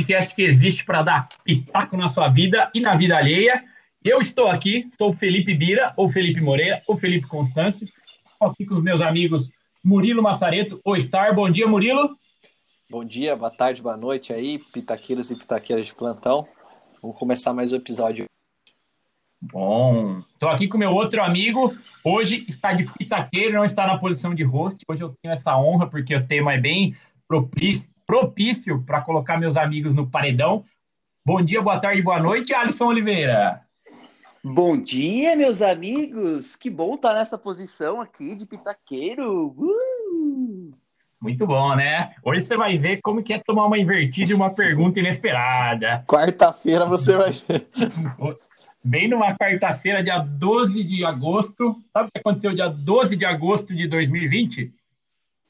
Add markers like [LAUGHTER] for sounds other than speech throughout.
podcast que existe para dar pitaco na sua vida e na vida alheia. Eu estou aqui, sou o Felipe Bira, ou Felipe Moreira, ou Felipe Constâncio. Estou aqui com os meus amigos Murilo Massareto, ou Star. Bom dia, Murilo. Bom dia, boa tarde, boa noite aí, pitaqueiros e pitaqueiras de plantão. Vamos começar mais um episódio. Bom, estou aqui com meu outro amigo. Hoje está de pitaqueiro, não está na posição de host. Hoje eu tenho essa honra porque o tema é bem propício, propício para colocar meus amigos no paredão. Bom dia, boa tarde, boa noite, Alisson Oliveira. Bom dia, meus amigos. Que bom estar nessa posição aqui de pitaqueiro. Uh! Muito bom, né? Hoje você vai ver como que é tomar uma invertida e uma pergunta inesperada. Quarta-feira você vai ver. [LAUGHS] Bem numa quarta-feira, dia 12 de agosto. Sabe o que aconteceu dia 12 de agosto de 2020?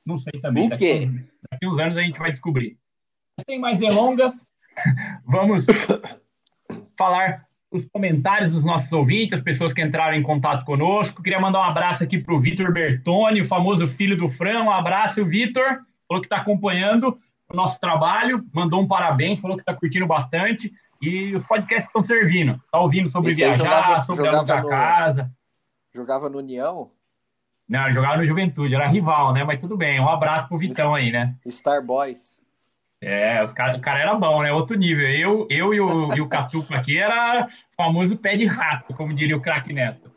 Não sei também. O quê? Daqui, daqui uns anos a gente vai descobrir. Sem mais delongas, [LAUGHS] vamos falar os comentários dos nossos ouvintes, as pessoas que entraram em contato conosco. Queria mandar um abraço aqui para o Vitor Bertoni, o famoso filho do Fran. Um abraço, Vitor. Falou que está acompanhando o nosso trabalho, mandou um parabéns, falou que está curtindo bastante. E os podcasts estão servindo. Está ouvindo sobre aí viajar, jogava- sobre jogava alugar no- casa. Jogava no União, Não, ele jogava no Juventude, era rival, né? Mas tudo bem. Um abraço pro Vitão aí, né? Star Boys. É, os cara, o cara era bom, né? Outro nível. Eu, eu e o, e o Catuco aqui era famoso pé de rato, como diria o craque Neto.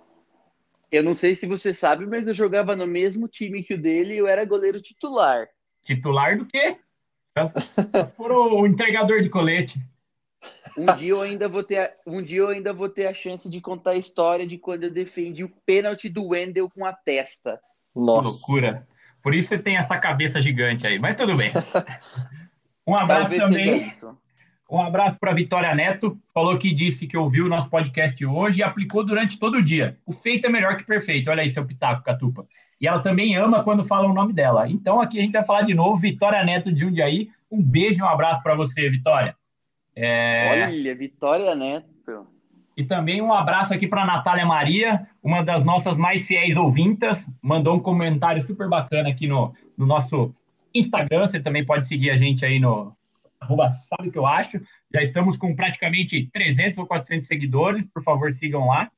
Eu não sei se você sabe, mas eu jogava no mesmo time que o dele e eu era goleiro titular. Titular do quê? [LAUGHS] O, o entregador de colete. Um dia eu ainda vou ter, a- um dia eu ainda vou ter a chance de contar a história de quando eu defendi o pênalti do Wendel com a testa. Que Nossa. loucura. Por isso você tem essa cabeça gigante aí, mas tudo bem. [LAUGHS] Um abraço Talvez também. Um abraço para Vitória Neto, falou que disse que ouviu o nosso podcast hoje e aplicou durante todo o dia. O feito é melhor que perfeito. Olha aí, seu pitaco, Catupa. E ela também ama quando falam o nome dela. Então aqui a gente vai falar de novo, Vitória Neto de Jundiaí. Um beijo e um abraço para você, Vitória. É, Olha, Vitória Neto. E também um abraço aqui para Natália Maria, uma das nossas mais fiéis ouvintas. Mandou um comentário super bacana aqui no, no nosso Instagram. Você também pode seguir a gente aí no arroba sabe o que eu acho. Já estamos com praticamente 300 ou 400 seguidores. Por favor, sigam lá.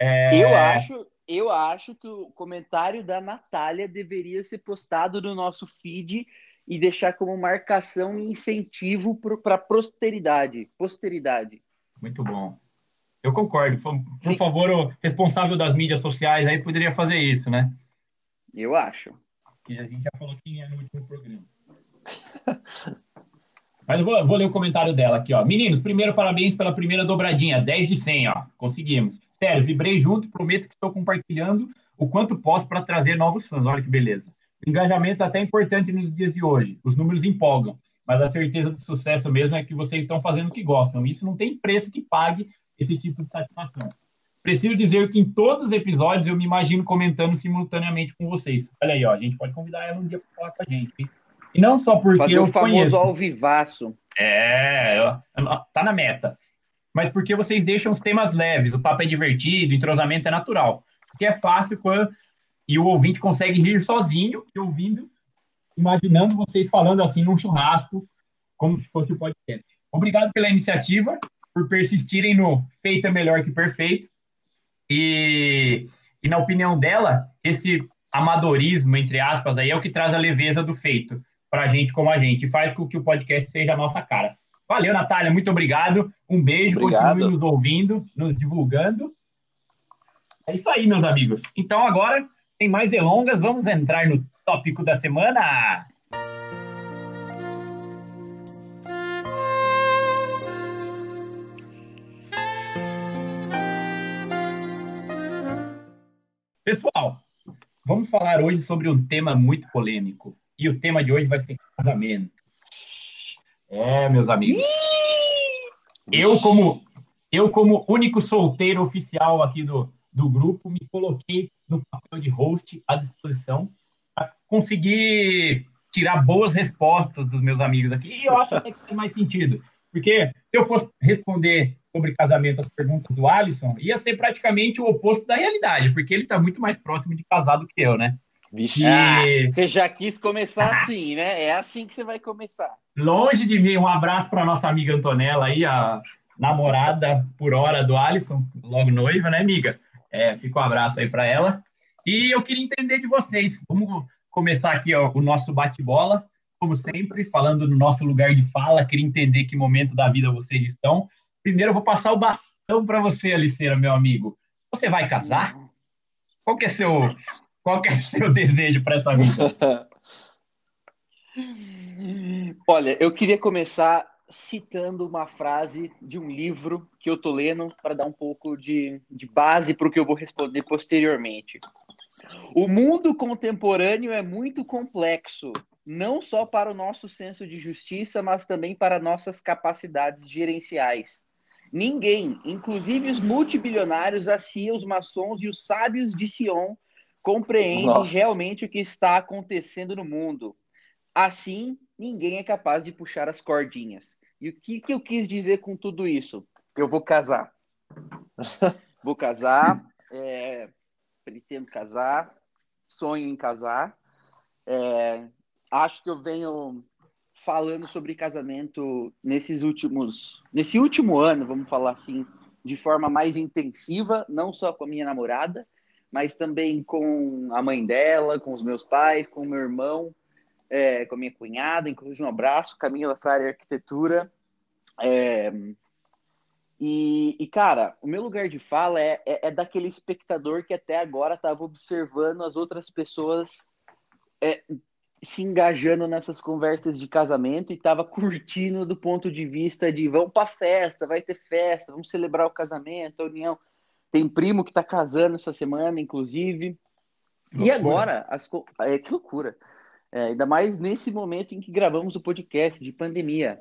É, Eu acho, eu acho que o comentário da Natália deveria ser postado no nosso feed e deixar como marcação e incentivo para a posteridade. Posteridade. Muito bom. Eu concordo. Por, Sim. favor, o responsável das mídias sociais aí poderia fazer isso, né? Eu acho. que a gente já falou quem é no último programa. [LAUGHS] Mas eu vou, vou ler o comentário dela aqui, ó. Meninos, primeiro parabéns pela primeira dobradinha, 10 de 100, ó. Conseguimos. Sério, vibrei junto, prometo que estou compartilhando o quanto posso para trazer novos fãs. Olha que beleza. Engajamento é até importante nos dias de hoje. Os números empolgam, mas a certeza do sucesso mesmo é que vocês estão fazendo o que gostam. Isso não tem preço que pague esse tipo de satisfação. Preciso dizer que em todos os episódios eu me imagino comentando simultaneamente com vocês. Olha aí, ó, a gente pode convidar ela um dia para falar com a gente. hein? E não só porque Fazer eu o famoso conheço. ao vivaço. É, tá na meta. Mas porque vocês deixam os temas leves, o papo é divertido, o entrosamento é natural. Porque é fácil quando e o ouvinte consegue rir sozinho e ouvindo, imaginando vocês falando assim num churrasco, como se fosse o podcast. Obrigado pela iniciativa, por persistirem no feito é melhor que perfeito. E, e na opinião dela, esse amadorismo, entre aspas, aí é o que traz a leveza do feito para a gente como a gente, faz com que o podcast seja a nossa cara. Valeu, Natália, muito obrigado. Um beijo, Obrigado. continue nos ouvindo, nos divulgando. É isso aí, meus amigos. Então, agora, sem mais delongas, vamos entrar no tópico da semana. Pessoal, vamos falar hoje sobre um tema muito polêmico. E o tema de hoje vai ser casamento. É, meus amigos. Eu, como, eu, como único solteiro oficial aqui do, do grupo, me coloquei no papel de host à disposição para conseguir tirar boas respostas dos meus amigos aqui. E eu acho até que tem mais sentido. Porque se eu fosse responder sobre casamento as perguntas do Alisson, ia ser praticamente o oposto da realidade, porque ele está muito mais próximo de casado que eu, né? Vixe. Ah, você já quis começar assim, né? É assim que você vai começar. Longe de mim, um abraço para nossa amiga Antonella aí, a namorada por hora do Alisson, logo noiva, né, amiga? É, fica um abraço aí para ela. E eu queria entender de vocês. Vamos começar aqui ó, o nosso bate-bola, como sempre, falando no nosso lugar de fala. Queria entender que momento da vida vocês estão. Primeiro, eu vou passar o bastão para você, Aliceira, meu amigo. Você vai casar? Qual que é seu qual que é seu [LAUGHS] desejo para essa vida? [LAUGHS] Olha, eu queria começar citando uma frase de um livro que eu tô lendo para dar um pouco de, de base para o que eu vou responder posteriormente. O mundo contemporâneo é muito complexo, não só para o nosso senso de justiça, mas também para nossas capacidades gerenciais. Ninguém, inclusive os multibilionários, a CIA, os maçons e os sábios de Sion, compreende Nossa. realmente o que está acontecendo no mundo. Assim, ninguém é capaz de puxar as cordinhas. E o que, que eu quis dizer com tudo isso? Eu vou casar. [LAUGHS] vou casar, é, pretendo casar, sonho em casar. É, acho que eu venho falando sobre casamento nesses últimos, nesse último ano, vamos falar assim, de forma mais intensiva, não só com a minha namorada, mas também com a mãe dela, com os meus pais, com o meu irmão, é, com a minha cunhada, inclusive um abraço, Camila Frare Arquitetura. É, e, e, cara, o meu lugar de fala é, é, é daquele espectador que até agora estava observando as outras pessoas é, se engajando nessas conversas de casamento e estava curtindo do ponto de vista de vamos para festa, vai ter festa, vamos celebrar o casamento, a união. Tem primo que está casando essa semana, inclusive. E agora, as, é, que loucura. É, ainda mais nesse momento em que gravamos o podcast de pandemia.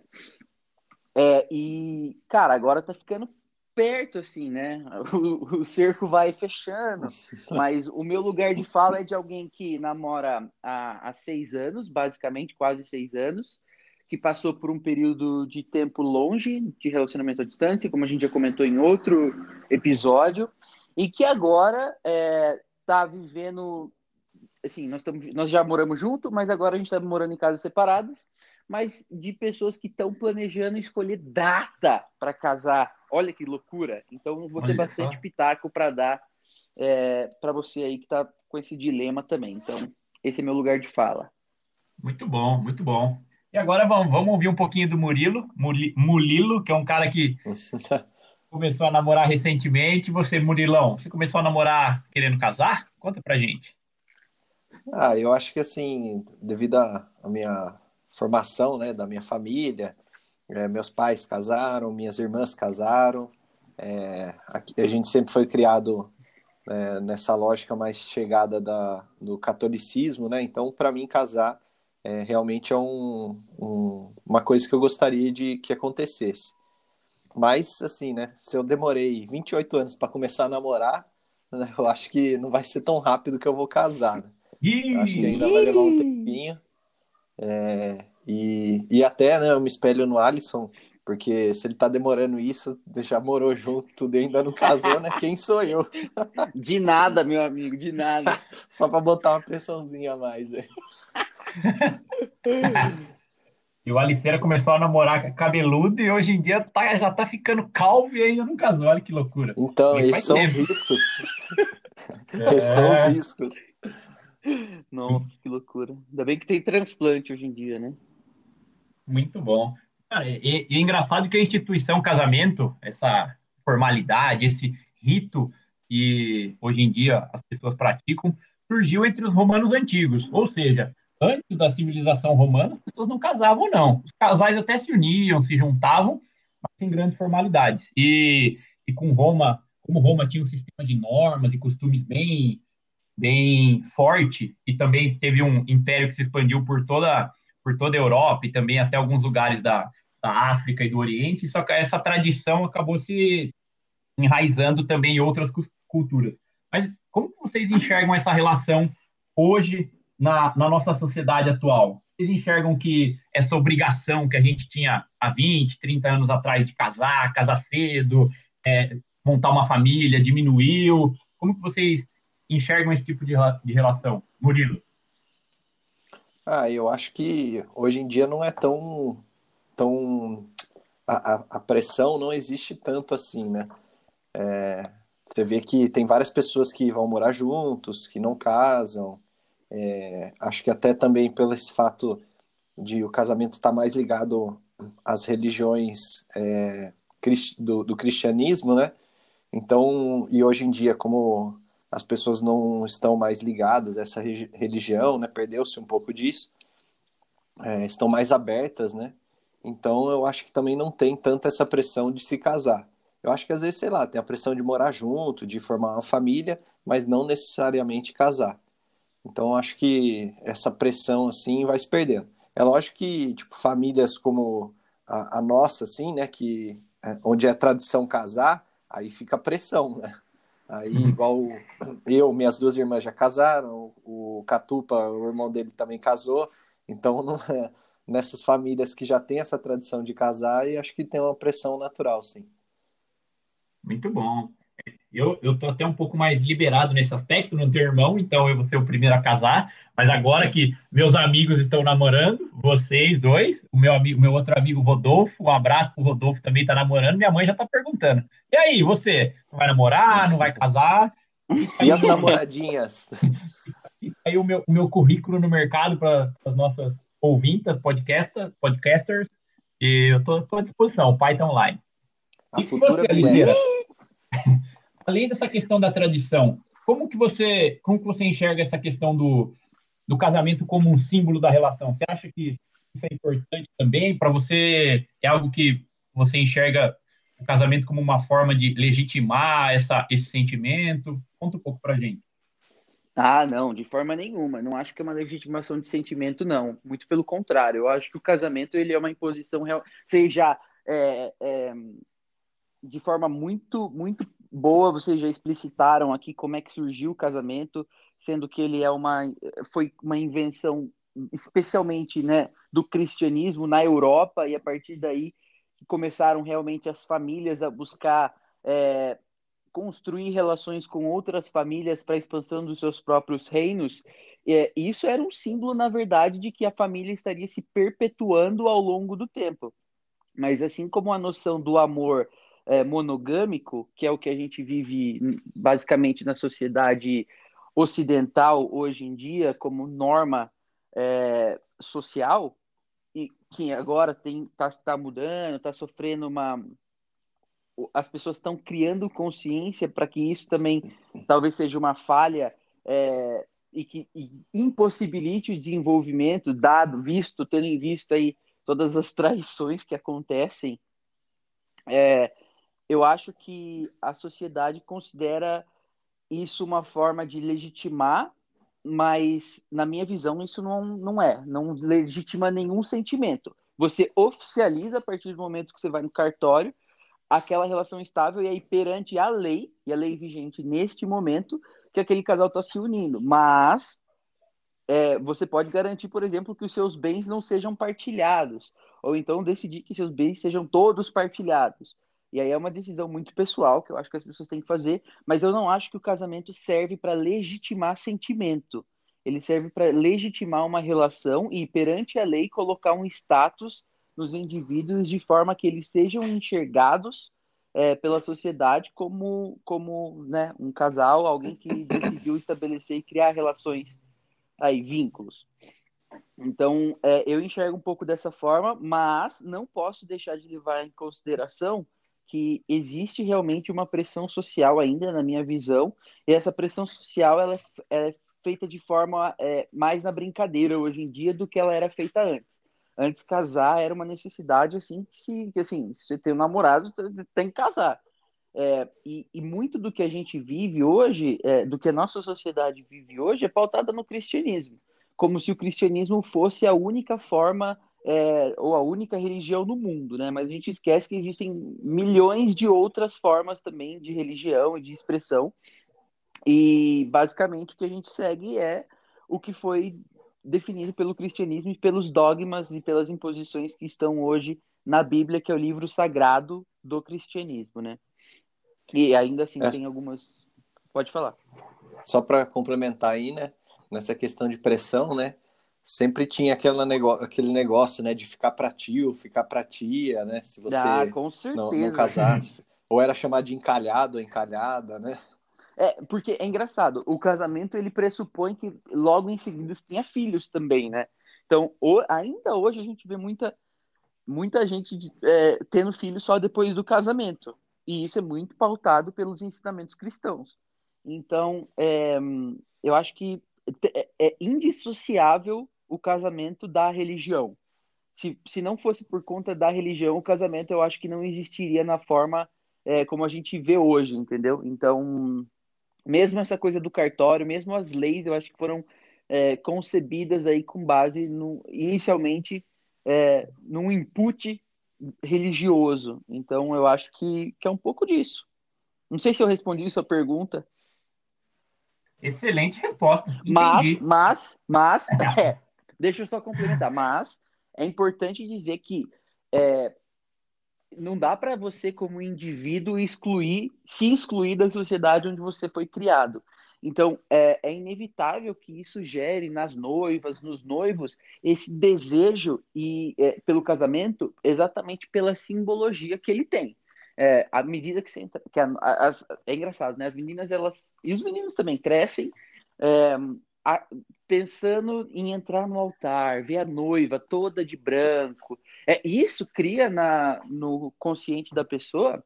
É, e, cara, agora tá ficando perto, assim, né? [LAUGHS] O, o, cerco vai fechando. Mas o meu lugar de fala é de alguém que namora há, há seis anos, basicamente, quase seis anos que passou por um período de tempo longe de relacionamento à distância, como a gente já comentou em outro episódio, e que agora está é, vivendo. Assim, nós, tamo, nós já moramos juntos, mas agora a gente está morando em casas separadas, mas de pessoas que estão planejando escolher data para casar. Olha que loucura! Então, vou ter Olha bastante só. pitaco para dar é, para você aí que está com esse dilema também. Então, esse é meu lugar de fala. Muito bom, muito bom. E agora vamos, vamos ouvir um pouquinho do Murilo, Mulilo, que é um cara que [LAUGHS] começou a namorar recentemente. Você, Murilão, você começou a namorar querendo casar? Conta pra gente. Ah, eu acho que assim, devido à minha formação, né, da minha família, é, meus pais casaram, minhas irmãs casaram, é, a, a, gente sempre foi criado é, nessa lógica mais chegada da, do catolicismo, né? Então, para mim, casar é, realmente é um, um, uma coisa que eu gostaria de que acontecesse. Mas, assim, né? Se eu demorei 28 anos para começar a namorar, [LAUGHS] eu acho que não vai ser tão rápido que eu vou casar. Né? Acho que ainda vai levar um tempinho. É, e, e até, né, eu me espelho no Alisson, porque se ele tá demorando isso, já morou junto, tudo e ainda não casou, né? Quem sou eu? [LAUGHS] De nada, meu amigo, de nada. [LAUGHS] Só para botar uma pressãozinha a mais, né? e o Aliceira começou a namorar cabeludo e hoje em dia tá, já tá ficando calvo e ainda não casou. Olha que loucura. Então, esses são tempo. os riscos. É. [LAUGHS] esses são os riscos. Nossa, que loucura. Ainda bem que tem transplante hoje em dia, né? Muito bom. Cara, e, e é engraçado que a instituição casamento, essa formalidade, esse rito que hoje em dia as pessoas praticam, surgiu entre os romanos antigos. Ou seja, antes da civilização romana, as pessoas não casavam, não. Os casais até se uniam, se juntavam, mas sem grandes formalidades. E, e com Roma, como Roma tinha um sistema de normas e costumes bem, bem forte, e também teve um império que se expandiu por toda, por toda a Europa e também até alguns lugares da, da África e do Oriente, só que essa tradição acabou se enraizando também em outras culturas. Mas como vocês enxergam essa relação hoje na, na nossa sociedade atual? Vocês enxergam que essa obrigação que a gente tinha há 20, 30 anos atrás de casar, casar cedo, é, montar uma família, diminuiu? Como que vocês enxergam esse tipo de, de relação? Murilo? Ah, eu acho que hoje em dia não é tão. tão a, a, a pressão não existe tanto assim, né? É, você vê que tem várias pessoas que vão morar juntos, que não casam. É, acho que até também pelo esse fato de o casamento estar tá mais ligado às religiões é, do, do cristianismo, né? Então, e hoje em dia, como as pessoas não estão mais ligadas a essa religião, né? Perdeu-se um pouco disso. É, estão mais abertas, né? Então, eu acho que também não tem tanta essa pressão de se casar. Eu acho que às vezes, sei lá, tem a pressão de morar junto, de formar uma família, mas não necessariamente casar. Então, eu acho que essa pressão, assim, vai se perdendo. É lógico que, tipo, famílias como a, a nossa, assim, né, que é, onde é tradição casar, aí fica a pressão, né? Aí, uhum. igual eu, minhas duas irmãs já casaram, o Catupa, o irmão dele também casou, então [LAUGHS] não nessas famílias que já tem essa tradição de casar, e acho que tem uma pressão natural, sim. Muito bom. Eu, eu tô até um pouco mais liberado nesse aspecto, não tenho irmão, então eu vou ser o primeiro a casar. Mas agora que meus amigos estão namorando, vocês dois, o meu amigo, meu outro amigo Rodolfo, um abraço pro Rodolfo também tá namorando. Minha mãe já tá perguntando. E aí, você vai namorar, não vai casar? [LAUGHS] E as namoradinhas? [LAUGHS] Aí o meu, o meu currículo no mercado para as nossas ouvintas, podcasta, podcasters, e eu tô, tô à disposição, o pai tá online. A e futura você, [LAUGHS] além dessa questão da tradição, como que você, como que você enxerga essa questão do, do casamento como um símbolo da relação? Você acha que isso é importante também para você? É algo que você enxerga o casamento como uma forma de legitimar essa, esse sentimento? Conta um pouco para gente. Ah, não, de forma nenhuma. Não acho que é uma legitimação de sentimento, não. Muito pelo contrário. Eu acho que o casamento ele é uma imposição real, seja é, é, de forma muito, muito boa, vocês já explicitaram aqui como é que surgiu o casamento, sendo que ele é uma foi uma invenção especialmente, né, do cristianismo na Europa e a partir daí começaram realmente as famílias a buscar é, construir relações com outras famílias para a expansão dos seus próprios reinos. É, isso era um símbolo, na verdade, de que a família estaria se perpetuando ao longo do tempo. Mas assim como a noção do amor é, monogâmico, que é o que a gente vive basicamente na sociedade ocidental hoje em dia como norma é, social e que agora está tá mudando, está sofrendo uma as pessoas estão criando consciência para que isso também talvez seja uma falha é, e que e impossibilite o desenvolvimento dado visto tendo em vista aí todas as traições que acontecem é, eu acho que a sociedade considera isso uma forma de legitimar, mas na minha visão isso não, não é, não legitima nenhum sentimento. Você oficializa a partir do momento que você vai no cartório aquela relação estável e aí perante a lei, e a lei vigente neste momento, que aquele casal está se unindo. Mas é, você pode garantir, por exemplo, que os seus bens não sejam partilhados, ou então decidir que seus bens sejam todos partilhados. E aí é uma decisão muito pessoal que eu acho que as pessoas têm que fazer, mas eu não acho que o casamento serve para legitimar sentimento. Ele serve para legitimar uma relação e, perante a lei, colocar um status nos indivíduos de forma que eles sejam enxergados é, pela sociedade como, como né, um casal, alguém que [COUGHS] decidiu estabelecer e criar relações, aí, vínculos. Então, é, eu enxergo um pouco dessa forma, mas não posso deixar de levar em consideração que existe realmente uma pressão social ainda, na minha visão, e essa pressão social ela é, ela é feita de forma é, mais na brincadeira hoje em dia do que ela era feita antes. Antes, casar era uma necessidade, assim, que, se, que assim, se você tem um namorado, tem que casar. É, e, e, muito do que a gente vive hoje, é, do que a nossa sociedade vive hoje, é pautada no cristianismo. Como se o cristianismo fosse a única forma é, ou a única religião no mundo, né? Mas a gente esquece que existem milhões de outras formas também de religião e de expressão. E basicamente o que a gente segue é o que foi definido pelo cristianismo e pelos dogmas e pelas imposições que estão hoje na Bíblia, que é o livro sagrado do cristianismo, né? E ainda assim é. tem algumas. Pode falar. só para complementar aí, né? Nessa questão de pressão, né? Sempre tinha aquele negócio, aquele negócio, né? De ficar para tio, ficar para tia, né? Se você Ah, não, não casasse. [LAUGHS] Ou era chamado de encalhado ou encalhada, né? É, porque é engraçado, o casamento ele pressupõe que logo em seguida você tenha filhos também, né? Então, o- ainda hoje a gente vê muita, muita gente de- é, tendo filhos só depois do casamento. E isso é muito pautado pelos ensinamentos cristãos. Então, é, eu acho que é, é indissociável o casamento da religião. Se, se não fosse por conta da religião, o casamento eu acho que não existiria na forma é, como a gente vê hoje, entendeu? Então, mesmo essa coisa do cartório, mesmo as leis, eu acho que foram é, concebidas aí com base no, inicialmente é, num input religioso. Então, eu acho que, que é um pouco disso. Não sei se eu respondi sua pergunta, Excelente resposta. mas, Entendi. mas, mas, [LAUGHS] é, deixa eu só complementar. Mas é importante dizer que é, não dá para você, como indivíduo, excluir, se excluir da sociedade onde você foi criado. Então, é, é inevitável que isso gere nas noivas, nos noivos, esse desejo e é, pelo casamento, exatamente pela simbologia que ele tem. É, à medida que você entra, que a- as- é engraçado, né? As meninas elas e os meninos também crescem é, a- pensando em entrar no altar, ver a noiva toda de branco. É, isso cria na, no consciente da pessoa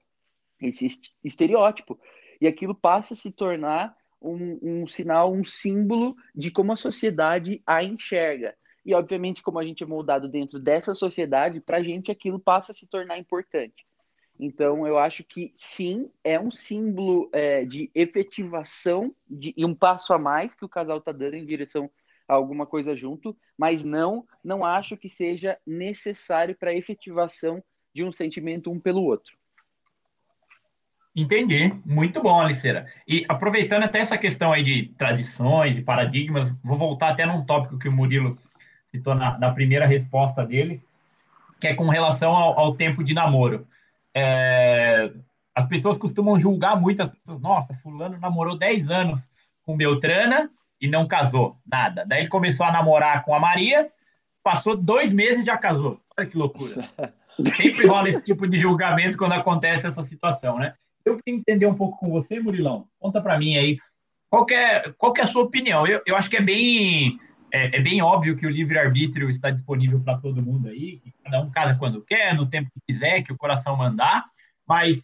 esse est- estereótipo. E aquilo passa a se tornar um, um sinal, um símbolo de como a sociedade a enxerga. E, obviamente, como a gente é moldado dentro dessa sociedade, para a gente aquilo passa a se tornar importante. Então, eu acho que sim, é um símbolo é, de efetivação de, e um passo a mais que o casal está dando em direção a alguma coisa junto, mas não, não acho que seja necessário para a efetivação de um sentimento um pelo outro. Entendi. Muito bom, Aliceira. E aproveitando até essa questão aí de tradições, de paradigmas, vou voltar até num tópico que o Murilo citou na, na primeira resposta dele, que é com relação ao, ao tempo de namoro. É, as pessoas costumam julgar muito as pessoas. Nossa, fulano namorou 10 anos com Beltrana e não casou, nada. Daí ele começou a namorar com a Maria, passou dois meses e já casou. Olha que loucura. [LAUGHS] Sempre rola esse tipo de julgamento quando acontece essa situação, né? Eu queria entender um pouco com você, Murilão. Conta para mim aí, qual é, qual é a sua opinião? Eu, eu acho que é bem, é, é bem óbvio que o livre-arbítrio está disponível para todo mundo aí, que cada um casa quando quer, no tempo que quiser, que o coração mandar, mas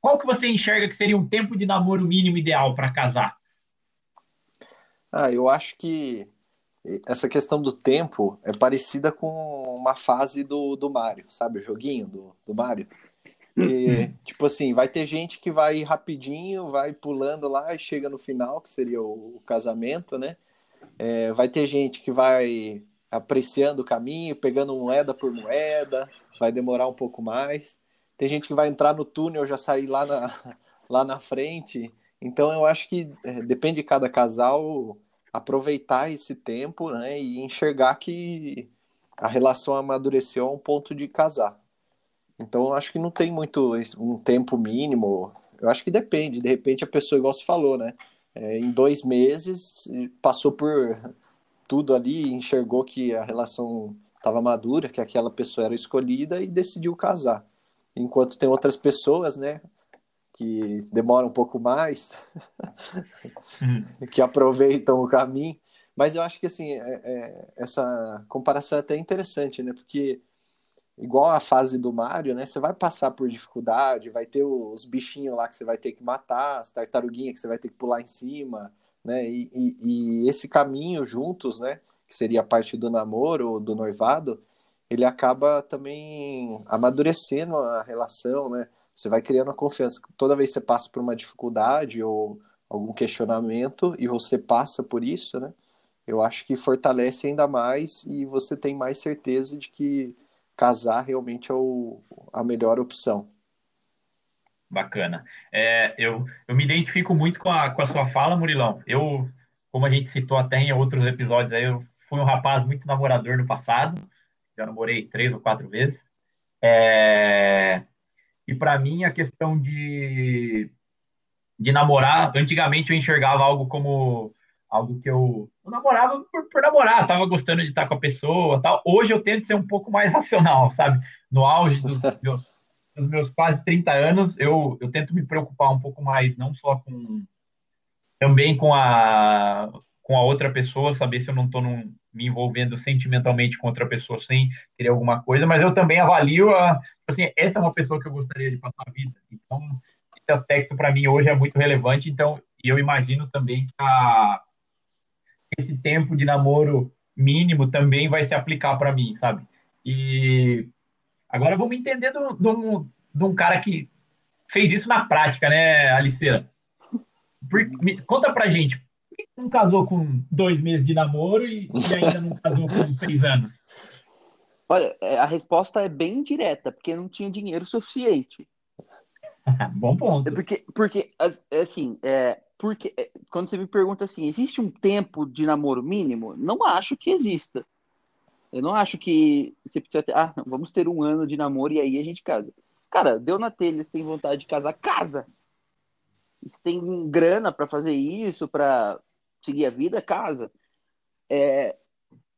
qual que você enxerga que seria um tempo de namoro mínimo ideal para casar? Ah, eu acho que essa questão do tempo é parecida com uma fase do, do Mario, sabe? O joguinho do, do Mario. E, tipo assim, vai ter gente que vai rapidinho, vai pulando lá e chega no final, que seria o, o casamento, né? É, vai ter gente que vai apreciando o caminho, pegando moeda por moeda, vai demorar um pouco mais. Tem gente que vai entrar no túnel, já sair lá na, [LAUGHS] lá na frente. Então eu acho que é, depende de cada casal aproveitar esse tempo, né, e enxergar que a relação amadureceu a um ponto de casar. Então, eu acho que não tem muito um tempo mínimo. Eu acho que depende. De repente, a pessoa, igual você falou, né? É, em dois meses, passou por tudo ali, enxergou que a relação estava madura, que aquela pessoa era escolhida e decidiu casar. Enquanto tem outras pessoas, né? Que demoram um pouco mais, Uhum. [LAUGHS] que aproveitam o caminho. Mas eu acho que, assim, é, é, essa comparação é até interessante, né? Porque igual a fase do Mario, né? Você vai passar por dificuldade, vai ter os bichinhos lá que você vai ter que matar, as tartaruguinhas que você vai ter que pular em cima, né? E, e, e esse caminho juntos, né? Que seria a parte do namoro, do noivado, ele acaba também amadurecendo a relação, né? Você vai criando a confiança. Toda vez que você passa por uma dificuldade ou algum questionamento e você passa por isso, né? Eu acho que fortalece ainda mais e você tem mais certeza de que casar realmente é o, a melhor opção. Bacana. É, eu, eu me identifico muito com a, com a sua fala, Murilão. Eu, como a gente citou até em outros episódios, aí, eu fui um rapaz muito namorador no passado. Já namorei três ou quatro vezes. É, e para mim, a questão de, de namorar. Antigamente eu enxergava algo como algo que eu, eu namorava por, por namorar, tava gostando de estar com a pessoa, tal. Hoje eu tento ser um pouco mais racional, sabe? No auge dos [LAUGHS] meus, dos meus quase 30 anos, eu, eu tento me preocupar um pouco mais, não só com também com a com a outra pessoa, saber se eu não estou me envolvendo sentimentalmente com outra pessoa sem querer alguma coisa, mas eu também avalio a, tipo assim, essa é uma pessoa que eu gostaria de passar a vida. Então, esse aspecto para mim hoje é muito relevante, então eu imagino também que a, esse tempo de namoro mínimo também vai se aplicar para mim, sabe? E agora vamos entender de um, de um cara que fez isso na prática, né, Aliceira? Por, me, conta pra gente, por que não casou com dois meses de namoro e, e ainda não casou com seis anos? Olha, é, a resposta é bem direta, porque não tinha dinheiro suficiente. [LAUGHS] Bom ponto. É porque, porque assim, é, porque é, quando você me pergunta assim, existe um tempo de namoro mínimo? Não acho que exista. Eu não acho que você precisa ter, ah, não, vamos ter um ano de namoro e aí a gente casa. Cara, deu na telha, você tem vontade de casar, casa. Se tem grana para fazer isso, para seguir a vida, casa. É,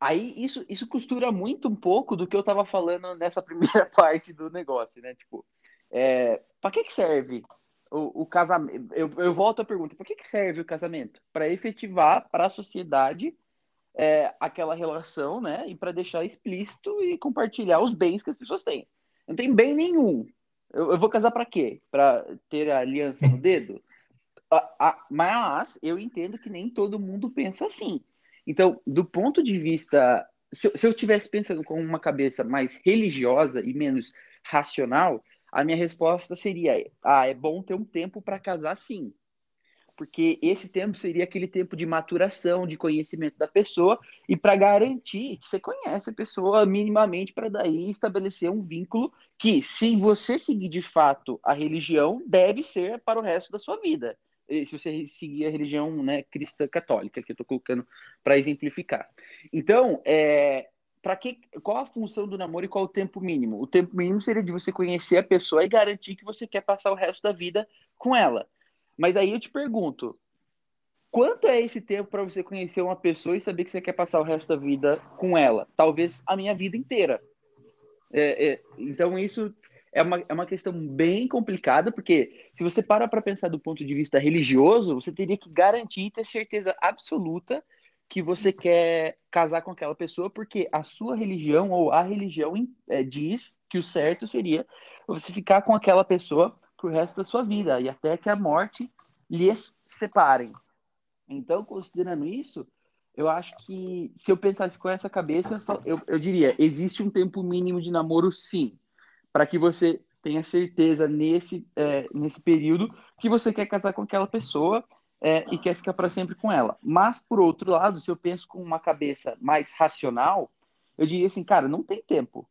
aí isso, isso costura muito um pouco do que eu estava falando nessa [LAUGHS] primeira parte do negócio, né? Tipo, é, para que, que serve o, o casamento? Eu, eu volto à pergunta: para que, que serve o casamento? Para efetivar para a sociedade é, aquela relação, né? E para deixar explícito e compartilhar os bens que as pessoas têm. Não tem bem nenhum. Eu, eu vou casar para quê? Para ter a aliança no dedo? mas eu entendo que nem todo mundo pensa assim. Então, do ponto de vista. Se, se eu estivesse pensando com uma cabeça mais religiosa e menos racional, a minha resposta seria: ah, é bom ter um tempo para casar sim. Porque esse tempo seria aquele tempo de maturação, de conhecimento da pessoa e para garantir que você conhece a pessoa minimamente para daí estabelecer um vínculo que, se você seguir de fato a religião, deve ser para o resto da sua vida se você seguir a religião né, cristã católica, que eu estou colocando para exemplificar. Então, é, para que, qual a função do namoro e qual o tempo mínimo? O tempo mínimo seria de você conhecer a pessoa e garantir que você quer passar o resto da vida com ela. Mas aí eu te pergunto, quanto é esse tempo para você conhecer uma pessoa e saber que você quer passar o resto da vida com ela? Talvez a minha vida inteira. É, é, então isso é uma, é uma questão bem complicada, porque se você para para pensar do ponto de vista religioso, você teria que garantir ter certeza absoluta que você quer casar com aquela pessoa, porque a sua religião ou a religião é, diz que o certo seria você ficar com aquela pessoa pro resto da sua vida e até que a morte lhes separem. Então, considerando isso, eu acho que se eu pensasse com essa cabeça, eu, eu diria: existe um tempo mínimo de namoro, sim para que você tenha certeza nesse, é, nesse período que você quer casar com aquela pessoa é, e quer ficar para sempre com ela. Mas, por outro lado, se eu penso com uma cabeça mais racional, eu diria assim, cara, não tem tempo.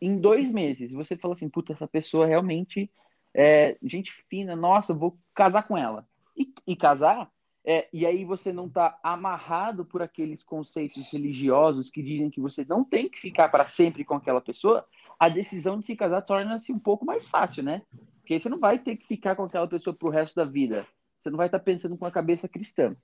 Em dois meses, você fala assim, puta, essa pessoa realmente é gente fina, nossa, vou casar com ela. E, e casar, é, e aí você não está amarrado por aqueles conceitos religiosos que dizem que você não tem que ficar para sempre com aquela pessoa, a decisão de se casar torna-se um pouco mais fácil, né? Porque você não vai ter que ficar com aquela pessoa pro resto da vida. Você não vai estar pensando com a cabeça cristã.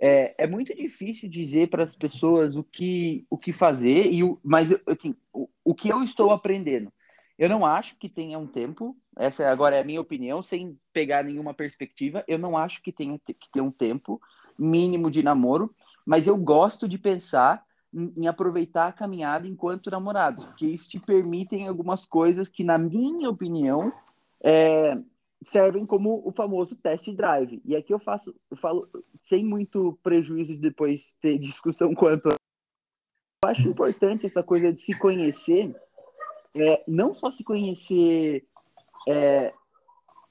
É, é muito difícil dizer para as pessoas o que, o que fazer, e o, mas assim, o, o que eu estou aprendendo. Eu não acho que tenha um tempo, essa agora é a minha opinião, sem pegar nenhuma perspectiva, eu não acho que tenha que ter um tempo mínimo de namoro, mas eu gosto de pensar em aproveitar a caminhada enquanto namorados, porque isso te permitem algumas coisas que, na minha opinião, é, servem como o famoso test drive. E aqui eu faço, eu falo sem muito prejuízo de depois ter discussão [LAUGHS] quanto. A... Eu acho importante essa coisa de se conhecer, é, não só se conhecer é,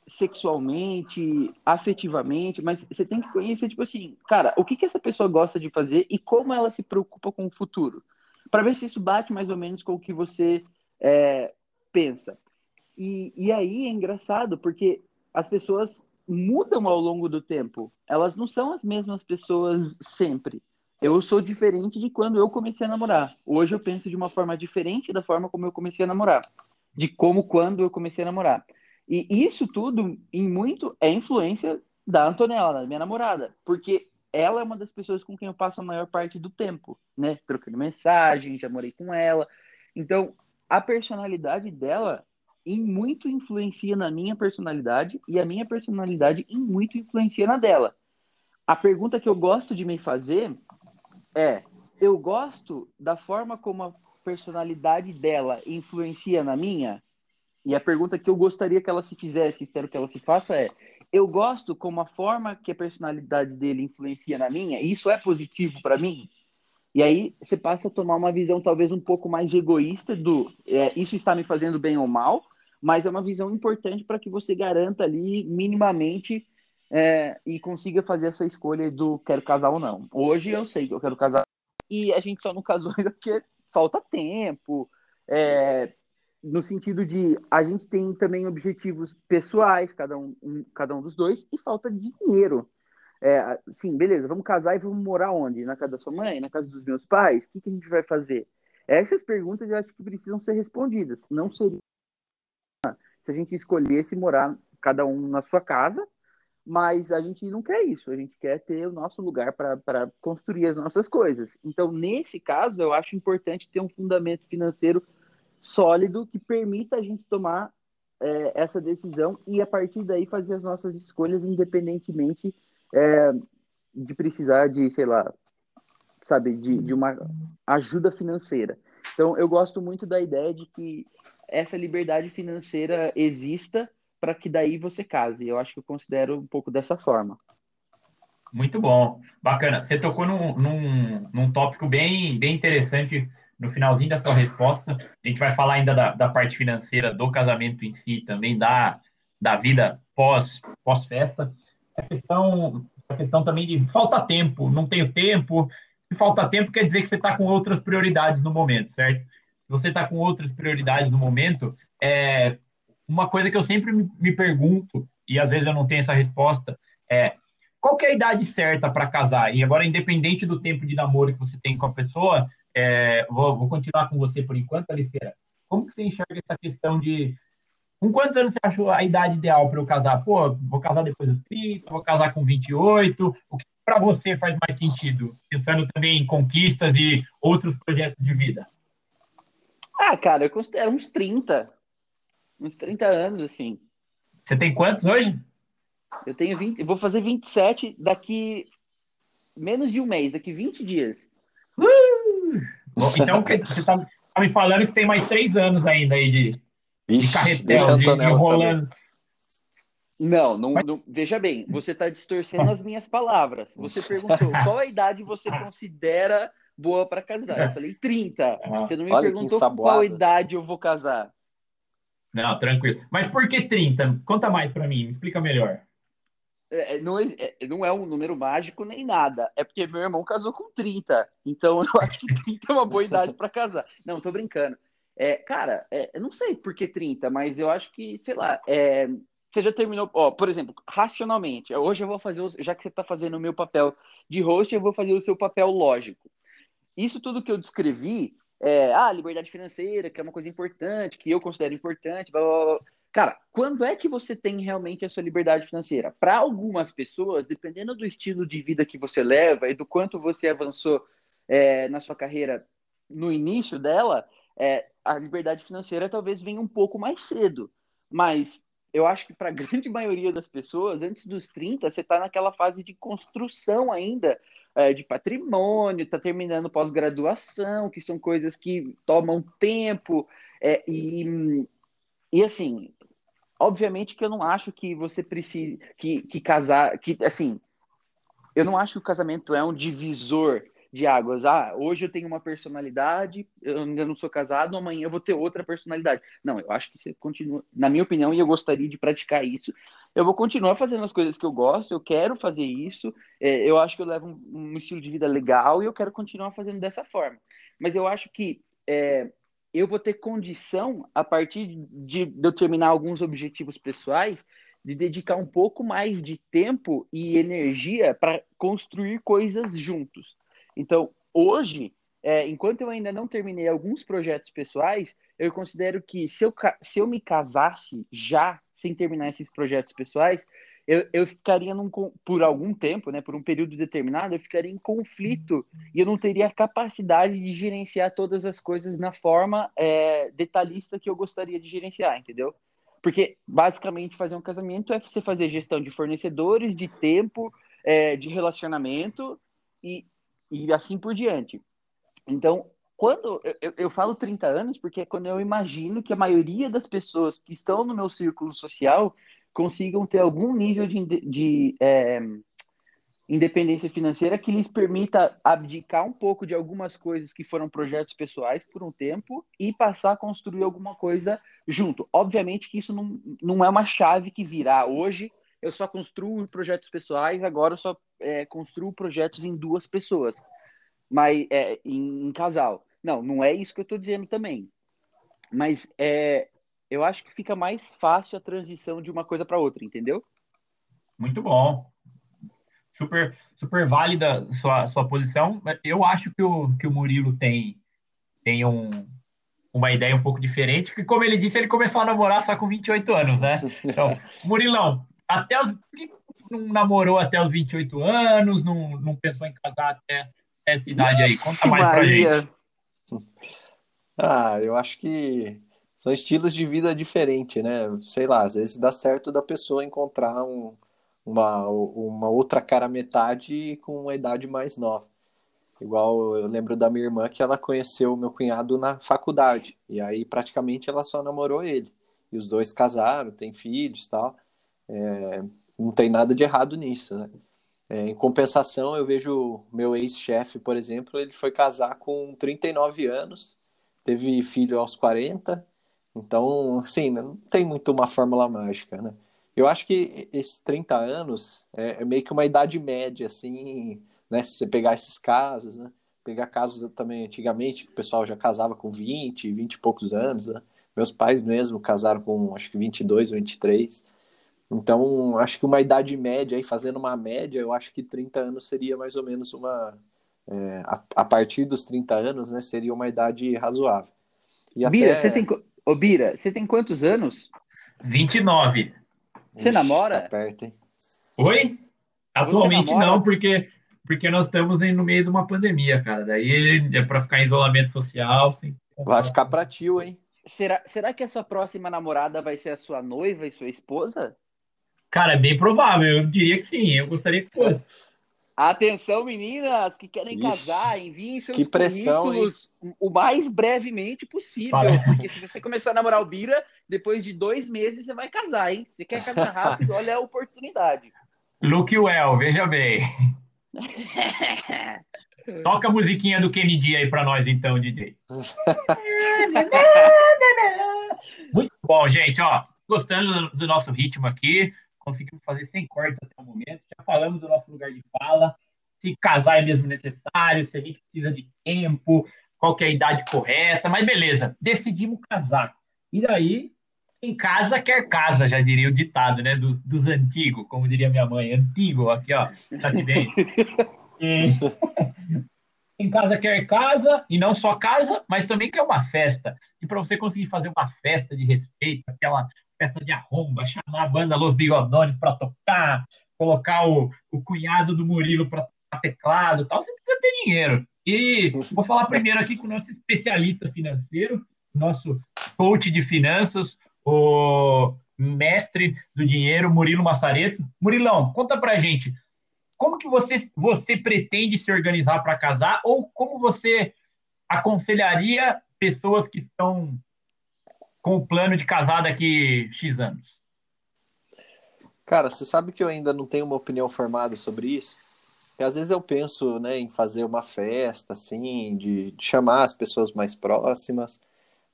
sexualmente, afetivamente, mas você tem que conhecer, tipo assim, cara, o que, que essa pessoa gosta de fazer e como ela se preocupa com o futuro. Para ver se isso bate mais ou menos com o que você é, pensa. E, e aí é engraçado, porque as pessoas mudam ao longo do tempo. Elas não são as mesmas pessoas sempre. Eu sou diferente de quando eu comecei a namorar. Hoje eu penso de uma forma diferente da forma como eu comecei a namorar. De como quando eu comecei a namorar. E isso tudo, em muito, é influência da Antonella, minha namorada, porque ela é uma das pessoas com quem eu passo a maior parte do tempo, né? Trocando mensagem, já morei com ela. Então, a personalidade dela em muito influencia na minha personalidade e a minha personalidade em muito influencia na dela. A pergunta que eu gosto de me fazer é: eu gosto da forma como a personalidade dela influencia na minha? E a pergunta que eu gostaria que ela se fizesse, espero que ela se faça, é: eu gosto como a forma que a personalidade dele influencia na minha? Isso é positivo para mim? E aí você passa a tomar uma visão talvez um pouco mais egoísta do é, isso está me fazendo bem ou mal, mas é uma visão importante para que você garanta ali minimamente é, e consiga fazer essa escolha do quero casar ou não. Hoje eu sei que eu quero casar e a gente só não casou [LAUGHS] ainda porque falta tempo, é, no sentido de a gente tem também objetivos pessoais, cada um, um cada um dos dois, e falta dinheiro. É, sim, beleza, vamos casar e vamos morar onde? Na casa da sua mãe? Na casa dos meus pais? O que, que a gente vai fazer? Essas perguntas eu acho que precisam ser respondidas. Não seria se a gente escolhesse morar cada um na sua casa, mas a gente não quer isso, a gente quer ter o nosso lugar para construir as nossas coisas. Então, nesse caso, eu acho importante ter um fundamento financeiro sólido que permita a gente tomar é, essa decisão e, a partir daí, fazer as nossas escolhas independentemente é, de precisar de, sei lá, sabe, de, de uma ajuda financeira. Então, eu gosto muito da ideia de que essa liberdade financeira exista para que daí você case. Eu acho que eu considero um pouco dessa forma. Muito bom, bacana. Você tocou num, num, num tópico bem, bem interessante no finalzinho da sua resposta. A gente vai falar ainda da, da parte financeira do casamento em si, também da, da vida pós, pós-festa. A questão, a questão também de falta tempo, não tenho tempo. Se falta tempo, quer dizer que você está com outras prioridades no momento, certo? Você está com outras prioridades no momento, é, uma coisa que eu sempre me pergunto, e às vezes eu não tenho essa resposta, é qual é a idade certa para casar? E agora, independente do tempo de namoro que você tem com a pessoa, é, vou, vou, continuar com você por enquanto, Aliceira. Como que você enxerga essa questão de com quantos anos você achou a idade ideal para eu casar? Pô, vou casar depois dos 30, vou casar com 28. O que para você faz mais sentido? Pensando também em conquistas e outros projetos de vida. Ah, cara, eu considero uns 30 uns 30 anos, assim. Você tem quantos hoje? Eu tenho 20, eu vou fazer 27 daqui menos de um mês, daqui 20 dias. Uh! Então [LAUGHS] você está tá me falando que tem mais três anos ainda aí de, Ixi, de carretel, de, de rolando. Não, não, não, veja bem, você está distorcendo as minhas palavras. Você perguntou qual a idade você [LAUGHS] considera boa para casar. Eu falei 30. Você não me Olha perguntou qual idade eu vou casar. Não, tranquilo. Mas por que 30? Conta mais para mim, me explica melhor. É, é não, é, é, não é um número mágico nem nada. É porque meu irmão casou com 30. Então eu [LAUGHS] acho que 30 é uma boa idade para casar. Não, tô brincando. É, cara, é, eu não sei por que 30, mas eu acho que, sei lá, é, você já terminou, ó, por exemplo, racionalmente. Hoje eu vou fazer, já que você está fazendo o meu papel de host, eu vou fazer o seu papel lógico. Isso tudo que eu descrevi é, ah, liberdade financeira, que é uma coisa importante, que eu considero importante, blá, blá, blá. Cara, quando é que você tem realmente a sua liberdade financeira? Para algumas pessoas, dependendo do estilo de vida que você leva e do quanto você avançou é, na sua carreira no início dela, é, a liberdade financeira talvez venha um pouco mais cedo. Mas eu acho que para a [LAUGHS] grande maioria das pessoas, antes dos 30, você está naquela fase de construção ainda é, de patrimônio, está terminando pós-graduação, que são coisas que tomam tempo. É, e, e assim, obviamente que eu não acho que você precise que, que casar, que assim, eu não acho que o casamento é um divisor de águas. Ah, hoje eu tenho uma personalidade, eu ainda não sou casado, amanhã eu vou ter outra personalidade. Não, eu acho que você continua, na minha opinião, e eu gostaria de praticar isso. Eu vou continuar fazendo as coisas que eu gosto, eu quero fazer isso, é, eu acho que eu levo um, um, estilo de vida legal e eu quero continuar fazendo dessa forma. Mas eu acho que é, eu vou ter condição, a partir de, de eu terminar alguns objetivos pessoais, de dedicar um pouco mais de tempo e energia para construir coisas juntos. Então, hoje, é, enquanto eu ainda não terminei alguns projetos pessoais, eu considero que se eu, se eu me casasse já, sem terminar esses projetos pessoais, eu, eu ficaria num, por algum tempo, né, por um período determinado, eu ficaria em conflito e eu não teria a capacidade de gerenciar todas as coisas na forma é, detalhista que eu gostaria de gerenciar, entendeu? Porque, basicamente, fazer um casamento é você fazer gestão de fornecedores, de tempo, é, de relacionamento e, e assim por diante. Então, quando eu, eu falo 30 anos, porque é quando eu imagino que a maioria das pessoas que estão no meu círculo social consigam ter algum nível de, de é, independência financeira que lhes permita abdicar um pouco de algumas coisas que foram projetos pessoais por um tempo e passar a construir alguma coisa junto. Obviamente que isso não, não é uma chave que virá hoje. Eu só construo projetos pessoais, agora eu só é, construo projetos em duas pessoas, mas é, em, em casal. Não, não é isso que eu estou dizendo também. Mas é, eu acho que fica mais fácil a transição de uma coisa para outra, entendeu? Muito bom super, super válida sua, sua posição. Eu acho que o, que o Murilo tem, tem um, uma ideia um pouco diferente, que, como ele disse, ele começou a namorar só com 28 anos, né? [LAUGHS] Então, Murilão, até os. Por que não namorou até os 28 anos? Não, não pensou em casar até essa idade aí? Conta mais pra gente. [LAUGHS] Ah, eu acho que são estilos de vida diferentes, né? Sei lá, às vezes dá certo da pessoa encontrar um, uma, uma outra cara metade com uma idade mais nova. Igual eu lembro da minha irmã que ela conheceu meu cunhado na faculdade. E aí praticamente ela só namorou ele. E os dois casaram, têm filhos tal. É, não tem nada de errado nisso, né? É, em compensação, eu vejo meu ex-chefe, por exemplo, ele foi casar com 39 anos, teve filho aos 40. Então, assim, não tem muito uma fórmula mágica, né? Eu acho que esses 30 anos é, é, meio que uma idade média, assim, né? Se você pegar esses casos, né? Pegar casos também antigamente, que o pessoal já casava com 20, 20 e poucos anos, né? Meus pais mesmo casaram com, acho que 22 ou 23. Então, acho que uma idade média, aí fazendo uma média, eu acho que 30 anos seria mais ou menos uma... É, a, a, partir dos 30 anos, né? Seria uma idade razoável. E Bira, até... você tem... Ô, Bira, você tem quantos anos? 29. Você Ixi, namora? Tá perto, hein? Oi? Atualmente não, porque, porque nós estamos no meio de uma pandemia, cara. Daí é para ficar em isolamento social. Sim. Vai ficar para tio, hein? Será, será que a sua próxima namorada vai ser a sua noiva e sua esposa? Cara, é bem provável. Eu diria que sim. Eu gostaria que fosse. Atenção, meninas que querem Ixi, casar, enviem seus que pressão, currículos hein? o mais brevemente possível. Porque se você começar a namorar o Bira, depois de dois meses você vai casar, hein? Você quer casar [LAUGHS] rápido, olha a oportunidade. Look well, veja bem. [LAUGHS] Toca a musiquinha do Kennedy aí para nós, então, DJ. [LAUGHS] Muito bom, gente. Ó, gostando do nosso ritmo aqui conseguimos fazer sem cortes até o momento. Já falamos do nosso lugar de fala, se casar é mesmo necessário, se a gente precisa de tempo, qual é a idade correta, mas beleza, decidimos casar. E daí, em casa quer casa, já diria o ditado, né, do, dos antigos, como diria minha mãe, antigo, aqui ó, tá te vendo? [LAUGHS] E... em casa quer casa, e não só casa, mas também quer uma festa. E para você conseguir fazer uma festa de respeito, aquela festa de arromba, chamar a banda Los Bigodones para tocar, colocar o, o cunhado do Murilo para tocar teclado tal, você precisa ter dinheiro. E vou falar primeiro aqui com o nosso especialista financeiro, nosso coach de finanças, o mestre do dinheiro, Murilo Massareto. Murilão, conta pra gente, como que você, você pretende se organizar para casar ou como você aconselharia pessoas que estão com o plano de casar daqui X anos? Cara, você sabe que eu ainda não tenho uma opinião formada sobre isso? E às vezes eu penso né, em fazer uma festa, assim, de, de chamar as pessoas mais próximas,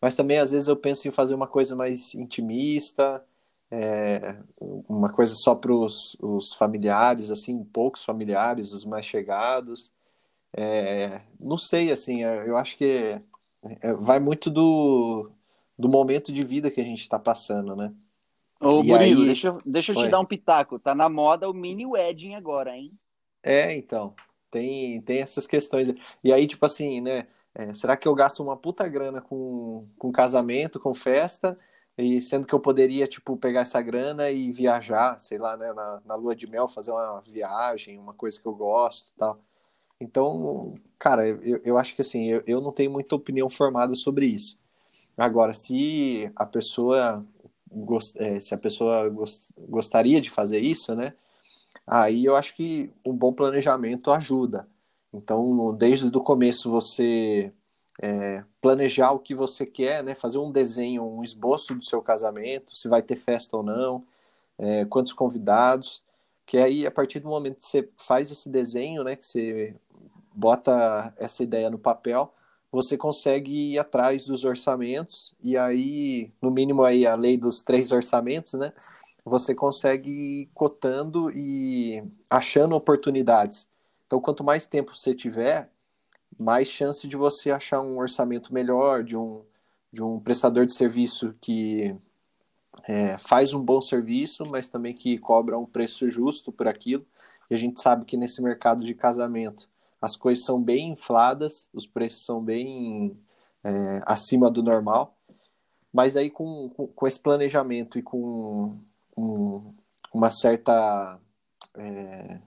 mas também às vezes eu penso em fazer uma coisa mais intimista, é, uma coisa só para os familiares, assim, poucos familiares, os mais chegados. É, não sei, assim, eu acho que é, vai muito do, do momento de vida que a gente está passando, né? Ô, e Murilo, aí... deixa, deixa eu te dar um pitaco. Tá na moda o mini wedding agora, hein? É, então. Tem, tem essas questões. E aí, tipo assim, né? É, será que eu gasto uma puta grana com, com casamento, com festa, e sendo que eu poderia, tipo, pegar essa grana e viajar, sei lá, né, na, na lua de mel, fazer uma viagem, uma coisa que eu gosto tal. Então, cara, eu, eu acho que assim, eu, eu não tenho muita opinião formada sobre isso. Agora, se a pessoa é, se a pessoa gost, gostaria de fazer isso, né? Aí eu acho que um bom planejamento ajuda. Então, desde o começo você é, planejar o que você quer, né? Fazer um desenho, um esboço do seu casamento, se vai ter festa ou não, é, quantos convidados, que aí a partir do momento que você faz esse desenho, né? Que você bota essa ideia no papel, você consegue ir atrás dos orçamentos e aí, no mínimo aí a lei dos três orçamentos, né? Você consegue ir cotando e achando oportunidades. Então, quanto mais tempo você tiver, mais chance de você achar um orçamento melhor, de um, de um prestador de serviço que é, faz um bom serviço, mas também que cobra um preço justo por aquilo. E a gente sabe que nesse mercado de casamento as coisas são bem infladas, os preços são bem é, acima do normal. Mas daí com, com, com esse planejamento e com um, uma certa é,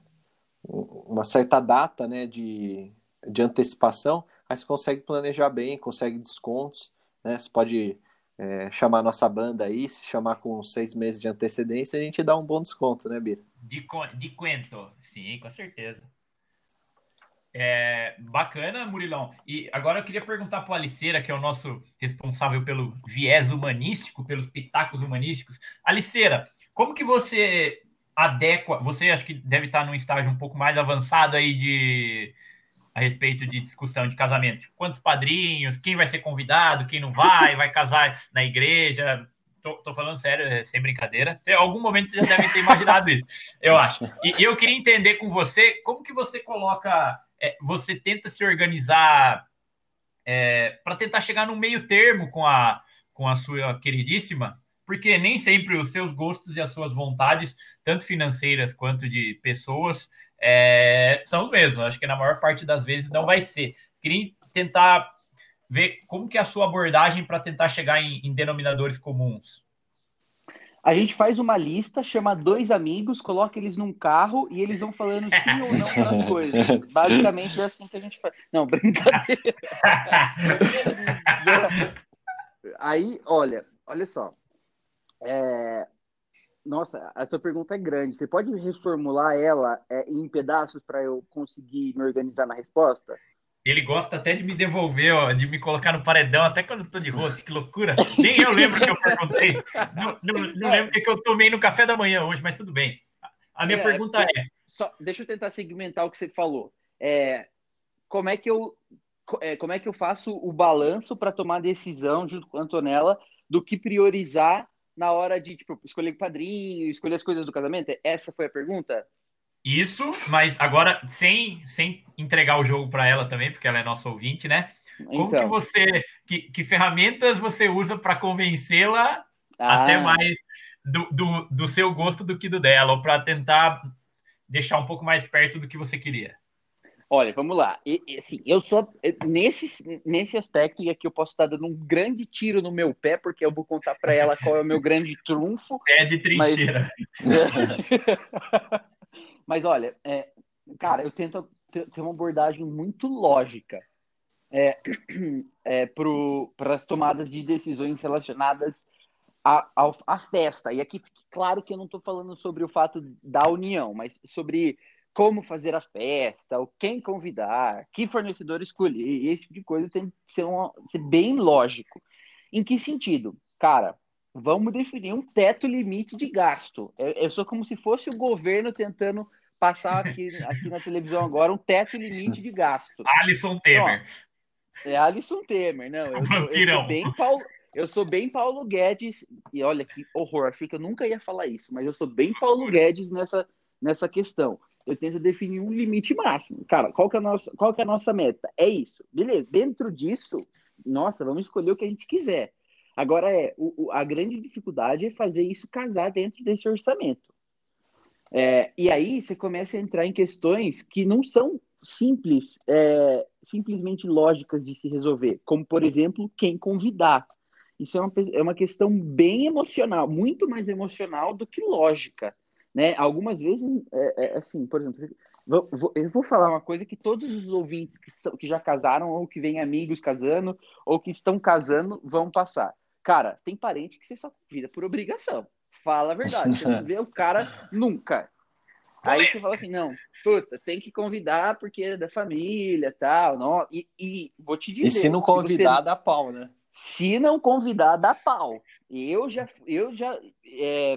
uma certa data né, de, de antecipação, aí você consegue planejar bem, consegue descontos, né? Você pode é, chamar nossa banda aí, se chamar com seis meses de antecedência, a gente dá um bom desconto, né, Bira? De, de quanto? Sim, com certeza. É, bacana, Murilão. E agora eu queria perguntar para o Aliceira, que é o nosso responsável pelo viés humanístico, pelos pitacos humanísticos. Aliceira, como que você adequa? Você acho que deve estar num estágio um pouco mais avançado aí de, a respeito de discussão de casamento. Quantos padrinhos, quem vai ser convidado, quem não vai, vai casar na igreja. Tô, tô falando sério, é sem brincadeira. Em algum momento você já deve ter imaginado isso, eu acho. E eu queria entender com você como que você coloca, é, você tenta se organizar é, para tentar chegar no meio termo com a, com a sua queridíssima, porque nem sempre os seus gostos e as suas vontades, tanto financeiras quanto de pessoas, é, são os mesmos. Acho que na maior parte das vezes não vai ser. Queria tentar ver como que é a sua abordagem para tentar chegar em, em, denominadores comuns. A gente faz uma lista, chama dois amigos, coloca eles num carro e eles vão falando sim ou não [LAUGHS] para as coisas. Basicamente é assim que a gente faz. Não, [LAUGHS] brincadeira. Aí, olha, olha só. É, nossa, essa pergunta é grande. Você pode reformular ela é, em pedaços para eu conseguir me organizar na resposta? Ele gosta até de me devolver, ó, de me colocar no paredão, até quando eu tô de rosto, que loucura. Nem eu lembro que eu perguntei. Não, não, não lembro o que eu tomei no café da manhã hoje, mas tudo bem. A minha é, pergunta é, é... Só, deixa eu tentar segmentar o que você falou. É, como é que eu é, como é que eu faço o balanço para tomar decisão junto com a Antonella do que priorizar na hora de tipo, escolher padrinho, escolher as coisas do casamento? Essa foi a pergunta? Isso, mas agora sem, sem entregar o jogo para ela também, porque ela é nossa ouvinte, né? Como então. que você, que, que ferramentas você usa para convencê-la ah. até mais do, do, do seu gosto do que do dela, ou para tentar deixar um pouco mais perto do que você queria? Olha, vamos lá. E, e, assim, eu sou nesse, nesse aspecto, e aqui eu posso estar dando um grande tiro no meu pé, porque eu vou contar para ela qual é o meu grande trunfo. É de trincheira. Mas, [LAUGHS] mas olha, é, cara, eu tento ter uma abordagem muito lógica é, [CLEARS THROAT] é, para as tomadas de decisões relacionadas à, festa. E aqui claro que eu não estou falando sobre o fato da união, mas sobre como fazer a festa, quem convidar, que fornecedor escolher, esse tipo de coisa tem que ser, uma, ser bem lógico. Em que sentido? Cara, vamos definir um teto limite de gasto. Eu, eu sou como se fosse o governo tentando passar aqui, aqui na televisão agora um teto limite de gasto. Alisson Temer. É Alisson Temer, não. Eu, eu, eu, sou bem Paulo, eu sou bem Paulo Guedes, e olha que horror, achei que eu nunca ia falar isso, mas eu sou bem Paulo Guedes nessa, nessa questão eu tento definir um limite máximo. Cara, qual que, é a nossa, qual que é a nossa meta? É isso. Beleza. Dentro disso, nossa, vamos escolher o que a gente quiser. Agora, é o, a grande dificuldade é fazer isso casar dentro desse orçamento. É, e aí você começa a entrar em questões que não são simples, é, simplesmente lógicas de se resolver, como, por exemplo, quem convidar. Isso é uma, é uma questão bem emocional, muito mais emocional do que lógica. Né? Algumas vezes, é, é, assim, por exemplo, eu vou falar uma coisa que todos os ouvintes que, são, que já casaram, ou que vêm amigos casando, ou que estão casando, vão passar. Cara, tem parente que você só convida por obrigação. Fala a verdade. Você não [LAUGHS] vê o cara nunca. Aí você fala assim, não, puta, tem que convidar porque é da família tal. Não, e, e vou te dizer. E se não convidar, você, dá pau, né? Se não convidar, dá pau. Eu já, eu já, é,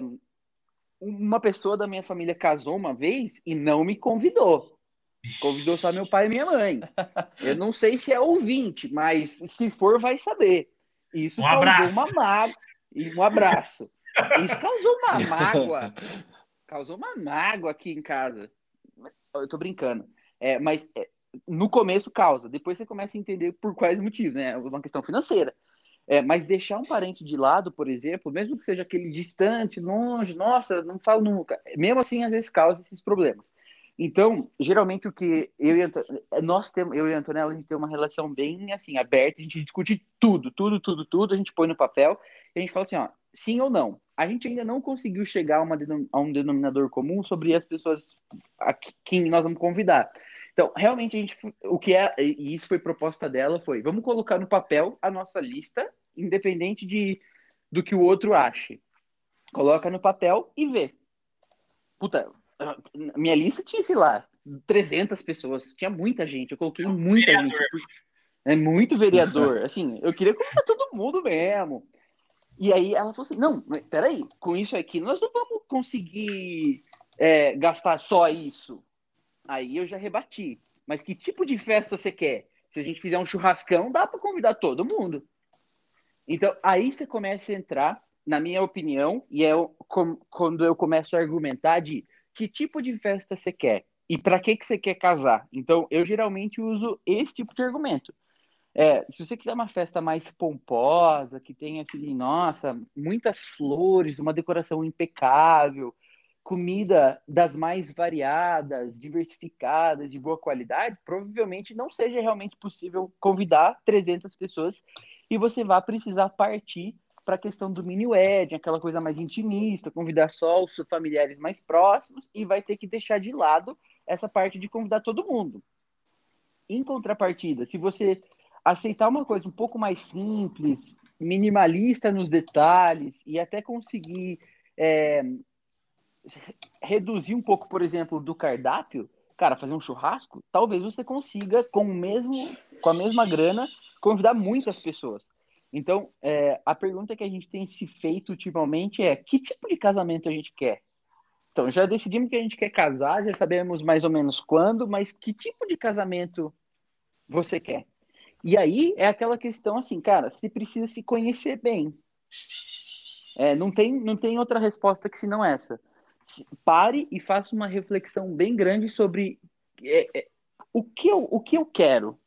uma pessoa da minha família casou uma vez e não me convidou. Convidou só meu pai e minha mãe. [LAUGHS] Eu não sei se é ouvinte, mas se for, vai saber. Isso um causou abraço. uma mágoa. E um abraço. Isso causou uma [LAUGHS] mágoa. Causou uma mágoa aqui em casa. Eu tô brincando. É, mas é, no começo causa. Depois você começa a entender por quais motivos, né? É uma questão financeira. É, mas deixar um parente de lado, por exemplo, mesmo que seja aquele distante, longe, nossa, não falo nunca, mesmo assim, às vezes causa esses problemas. Então, geralmente o que eu e nós temos, eu e a Antonella, a gente tem uma relação bem assim, aberta, a gente discute tudo, tudo, tudo, tudo, a gente põe no papel e a gente fala assim, ó, sim ou não. A gente ainda não conseguiu chegar a, a um denominador comum sobre as pessoas a quem nós vamos convidar. Então, realmente, a gente, o que é, e isso foi proposta dela, foi: vamos colocar no papel a nossa lista, independente de, do que o outro ache. Coloca no papel e vê. Puta, minha lista tinha, sei lá, 300 pessoas, tinha muita gente, eu coloquei muita vereador. gente. É muito vereador, assim, eu queria colocar todo mundo mesmo. E aí ela falou assim: não, mas peraí, com isso aqui nós não vamos conseguir é, gastar só isso. Aí eu já rebati. Mas que tipo de festa você quer? Se a gente fizer um churrascão, dá para convidar todo mundo. Então, aí você começa a entrar, na minha opinião, e é quando eu começo a argumentar de que tipo de festa você quer e para que, que você quer casar. Então, eu geralmente uso esse tipo de argumento. É, se você quiser uma festa mais pomposa, que tenha, assim, nossa, muitas flores, uma decoração impecável, comida das mais variadas, diversificadas, de boa qualidade, provavelmente não seja realmente possível convidar 300 pessoas e você vai precisar partir para a questão do mini wedding, aquela coisa mais intimista, convidar só os familiares mais próximos e vai ter que deixar de lado essa parte de convidar todo mundo. Em contrapartida, se você aceitar uma coisa um pouco mais simples, minimalista nos detalhes e até conseguir é, reduzir um pouco, por exemplo, do cardápio, cara, fazer um churrasco, talvez você consiga com o mesmo, com a mesma grana, convidar muitas pessoas. Então, é, a pergunta que a gente tem se feito ultimamente é: que tipo de casamento a gente quer? Então, já decidimos que a gente quer casar, já sabemos mais ou menos quando, mas que tipo de casamento você quer? E aí é aquela questão assim, cara, você precisa se conhecer bem. É, não, tem, não tem outra resposta que senão essa pare e faça uma reflexão bem grande sobre é, é, o, que eu, o que eu quero.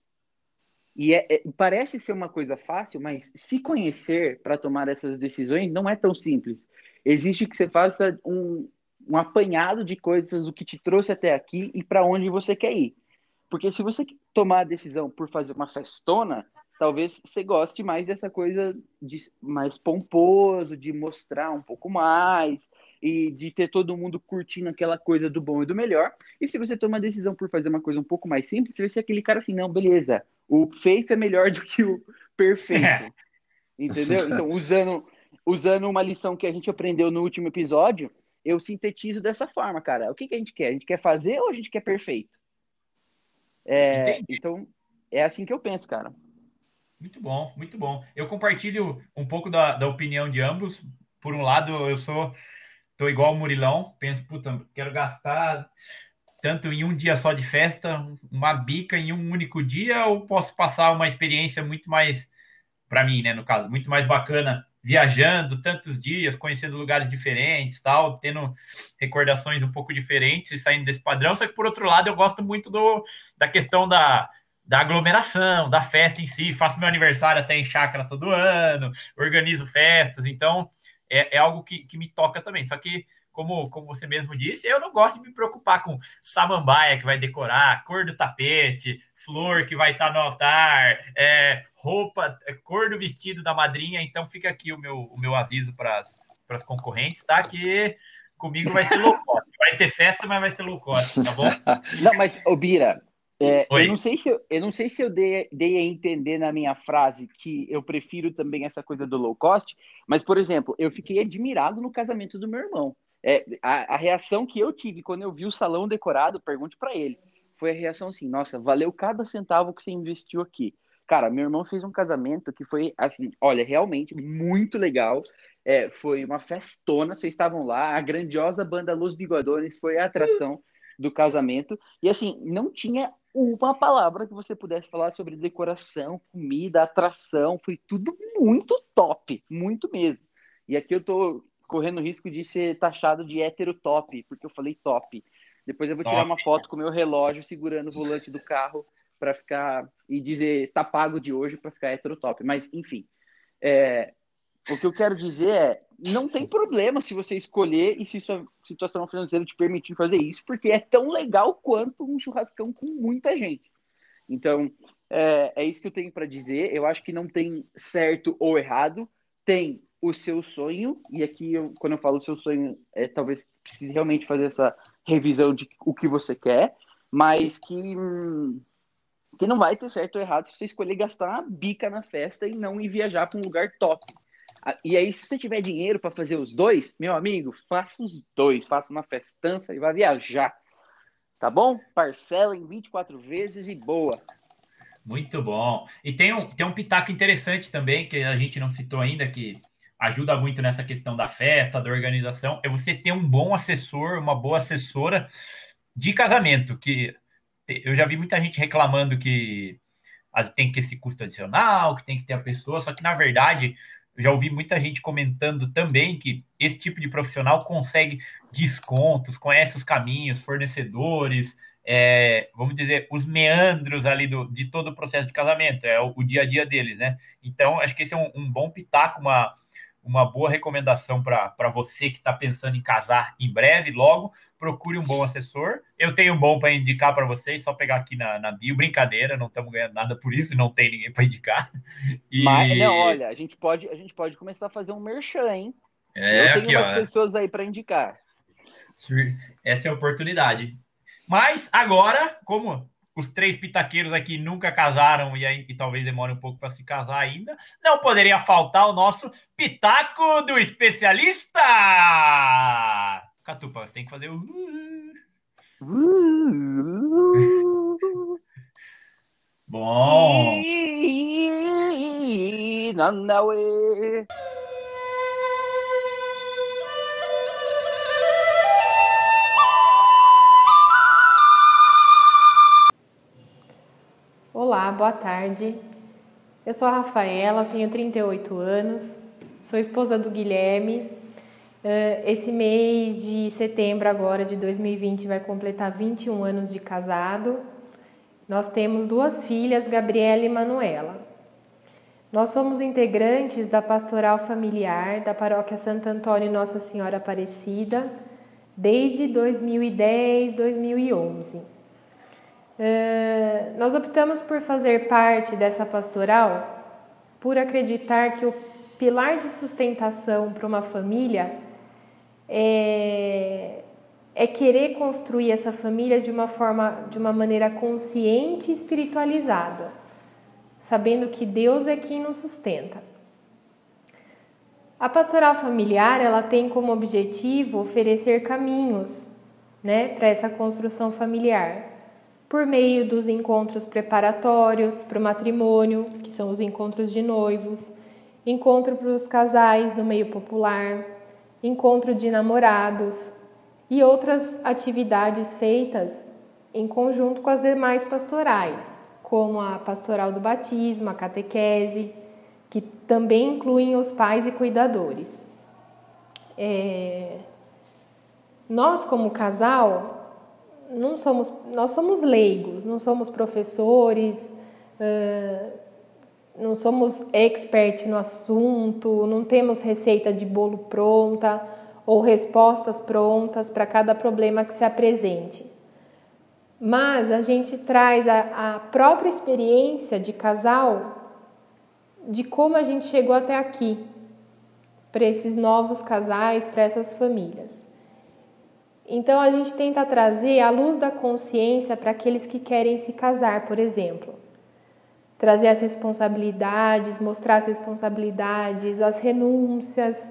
E é, é parece ser uma coisa fácil, mas se conhecer para tomar essas decisões não é tão simples. Existe que você faça um, um apanhado de coisas, o que te trouxe até aqui e para onde você quer ir. Porque se você tomar a decisão por fazer uma festona, talvez você goste mais dessa coisa de mais pomposo, de mostrar um pouco mais, e de ter todo mundo curtindo aquela coisa do bom e do melhor. E se você toma a decisão por fazer uma coisa um pouco mais simples, você vai ser aquele cara assim, não, beleza, o feito é melhor [LAUGHS] do que o perfeito. É. Entendeu? Então, usando, usando uma lição que a gente aprendeu no último episódio, eu sintetizo dessa forma, cara. O que, que a gente quer? A gente quer fazer ou a gente quer perfeito? É, então, é assim que eu penso, cara. Muito bom, muito bom. Eu compartilho um pouco da, da opinião de ambos. Por um lado, eu sou tô igual o Murilão, penso, puta, quero gastar tanto em um dia só de festa, uma bica em um único dia, ou posso passar uma experiência muito mais, para mim, né, no caso, muito mais bacana, viajando tantos dias, conhecendo lugares diferentes, tal, tendo recordações um pouco diferentes e saindo desse padrão. Só que, por outro lado, eu gosto muito do, da questão da, da aglomeração, da festa em si. Faço meu aniversário até em chácara todo ano, organizo festas, então é, é algo que, que me toca também. Só que como, como você mesmo disse, eu não gosto de me preocupar com samambaia que vai decorar, cor do tapete, flor que vai estar no altar, é, roupa, é, cor do vestido da madrinha. Então fica aqui o meu, o meu aviso para as concorrentes, tá? Que comigo vai ser low cost. Vai ter festa, mas vai ser low cost, tá bom? [LAUGHS] Não, mas, ô Bira, é, eu não sei se eu, eu não sei se eu dei, dei a entender na minha frase que eu prefiro também essa coisa do low cost, mas, por exemplo, eu fiquei admirado no casamento do meu irmão. É, a, a, reação que eu tive quando eu vi o salão decorado, pergunte para ele, foi a reação assim: nossa, valeu cada centavo que você investiu aqui. Cara, meu irmão fez um casamento que foi assim, olha, realmente muito legal. É, foi uma festona, vocês estavam lá, a grandiosa banda Los Bigodones foi a atração do casamento. E assim, não tinha uma palavra que você pudesse falar sobre decoração, comida, atração, foi tudo muito top, muito mesmo. E aqui eu tô correndo o risco de ser taxado de hétero top, porque eu falei top. Depois eu vou tirar top. uma foto com o meu relógio segurando o volante do carro para ficar e dizer tá pago de hoje para ficar hétero top. Mas enfim, é, o que eu quero dizer é não tem problema se você escolher e se sua situação financeira te permitir fazer isso, porque é tão legal quanto um churrascão com muita gente. Então é, é isso que eu tenho para dizer. Eu acho que não tem certo ou errado. Tem o seu sonho, e aqui eu, quando eu falo o seu sonho, é talvez precise realmente fazer essa revisão de o que você quer, mas que, que não vai ter certo ou errado se você escolher gastar uma bica na festa e não ir viajar para um lugar top. E aí, se você tiver dinheiro para fazer os dois, meu amigo, faça os dois, faça uma festança e vá viajar. Tá bom? Parcela em 24 vezes e boa. Muito bom. E tem um, tem um pitaco interessante também, que a gente não citou ainda, que ajuda muito nessa questão da festa, da organização, é você ter um bom assessor, uma boa assessora de casamento, que eu já vi muita gente reclamando que tem que ter esse custo adicional, que tem que ter a pessoa, só que na verdade eu já ouvi muita gente comentando também que esse tipo de profissional consegue descontos, conhece os caminhos, fornecedores, é, vamos dizer, os meandros ali do, de todo o processo de casamento, é o, o dia a dia deles, né? Então, acho que esse é um, um bom pitaco, uma, uma boa recomendação para você que está pensando em casar em breve, logo, procure um bom assessor. Eu tenho um bom para indicar para vocês, só pegar aqui na, na bio. Brincadeira, não estamos ganhando nada por isso, não tem ninguém para indicar. [LAUGHS] E... Mas, não, olha, a gente, pode, a gente pode começar a fazer um merchan, hein? É, Eu tenho aqui, pessoas aí para indicar. Essa é a oportunidade. Mas agora, como os três pitaqueiros aqui nunca casaram e, aí, e talvez demore um pouco para se casar ainda, não poderia faltar o nosso pitaco do especialista! Catupa, você tem que fazer o. [LAUGHS] Bom! Olá, boa tarde. Eu sou a Rafaela, tenho 38 anos, sou esposa do Guilherme. Eh, esse mês de setembro agora de 2020 vai completar 21 anos de casado. Nós temos duas filhas, Gabriela e Manuela. Nós somos integrantes da Pastoral Familiar da Paróquia Santo Antônio Nossa Senhora Aparecida desde 2010, 2011. Uh, nós optamos por fazer parte dessa pastoral por acreditar que o pilar de sustentação para uma família é, é querer construir essa família de uma forma, de uma maneira consciente e espiritualizada, sabendo que Deus é quem nos sustenta. A pastoral familiar ela tem como objetivo oferecer caminhos, né, para essa construção familiar por meio dos encontros preparatórios para o matrimônio, que são os encontros de noivos, encontro para os casais no meio popular, encontro de namorados e outras atividades feitas em conjunto com as demais pastorais, como a pastoral do batismo, a catequese, que também incluem os pais e cuidadores. É... Nós, como casal, não somos, nós somos leigos, não somos professores, não somos expert no assunto, não temos receita de bolo pronta ou respostas prontas para cada problema que se apresente. Mas a gente traz a, a própria experiência de casal de como a gente chegou até aqui, para esses novos casais, para essas famílias. Então a gente tenta trazer a luz da consciência para aqueles que querem se casar, por exemplo. Trazer as responsabilidades, mostrar as responsabilidades, as renúncias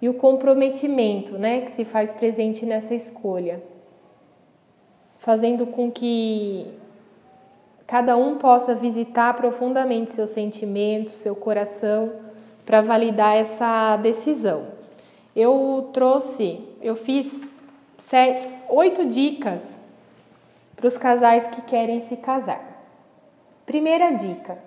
e o comprometimento, né, que se faz presente nessa escolha. Fazendo com que cada um possa visitar profundamente seus sentimentos, seu coração, para validar essa decisão. Eu trouxe, eu fiz sete, oito dicas para os casais que querem se casar. Primeira dica: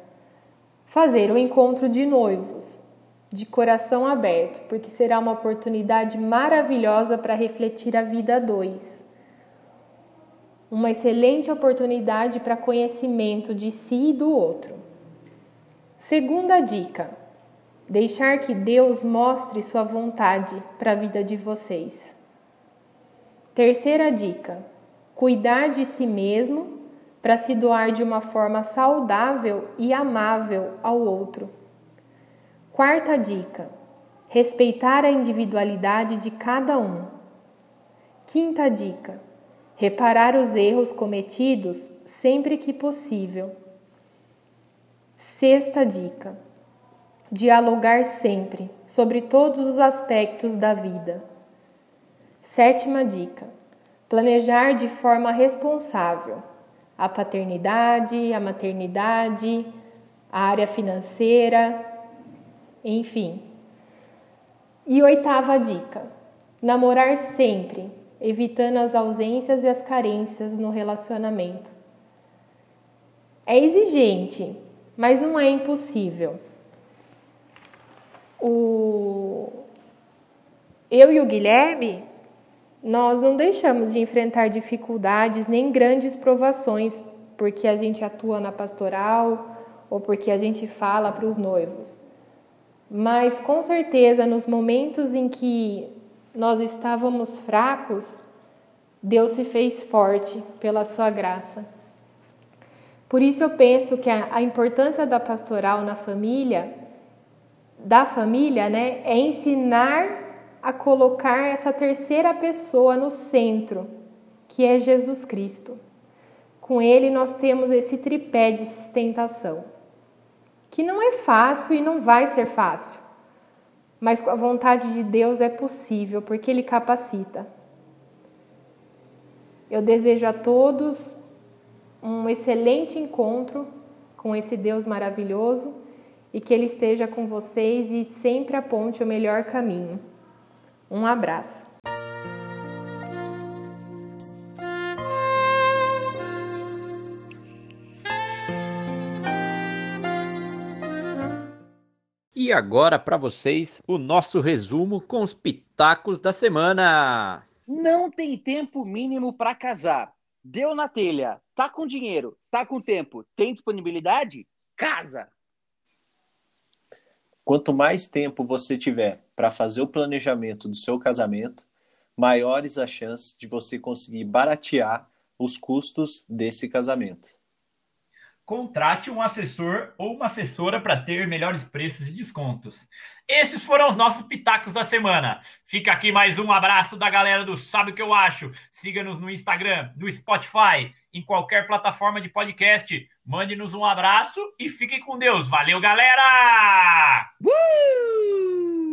fazer o encontro de noivos, de coração aberto, porque será uma oportunidade maravilhosa para refletir a vida a dois. Uma excelente oportunidade para conhecimento de si e do outro. Segunda dica: deixar que Deus mostre sua vontade para a vida de vocês. Terceira dica: cuidar de si mesmo para se doar de uma forma saudável e amável ao outro. Quarta dica: respeitar a individualidade de cada um. Quinta dica: reparar os erros cometidos sempre que possível. Sexta dica: dialogar sempre sobre todos os aspectos da vida. Sétima dica: planejar de forma responsável a paternidade, a maternidade, a área financeira, enfim. E oitava dica: namorar sempre, evitando as ausências e as carências no relacionamento. É exigente, mas não é impossível. O... Eu e o Guilherme nós não deixamos de enfrentar dificuldades nem grandes provações porque a gente atua na pastoral ou porque a gente fala para os noivos. Mas com certeza, nos momentos em que nós estávamos fracos, Deus se fez forte pela sua graça. Por isso eu penso que a, importância da pastoral na família, da família, né, é ensinar a colocar essa terceira pessoa no centro, que é Jesus Cristo. Com ele nós temos esse tripé de sustentação, que não é fácil e não vai ser fácil, mas com a vontade de Deus é possível, porque ele capacita. Eu desejo a todos um excelente encontro com esse Deus maravilhoso e que ele esteja com vocês e sempre aponte o melhor caminho. Um abraço. E agora para vocês o nosso resumo com os pitacos da semana. Não tem tempo mínimo para casar. Deu na telha, tá com dinheiro, tá com tempo, tem disponibilidade? Casa. Quanto mais tempo você tiver para fazer o planejamento do seu casamento, maiores as chances de você conseguir baratear os custos desse casamento. Contrate um assessor ou uma assessora para ter melhores preços e descontos. Esses foram os nossos pitacos da semana. Fica aqui mais um abraço da galera do Sabe o que eu acho. Siga-nos no Instagram, no Spotify, em qualquer plataforma de podcast. Mande-nos um abraço e fiquem com Deus. Valeu, galera! Uh!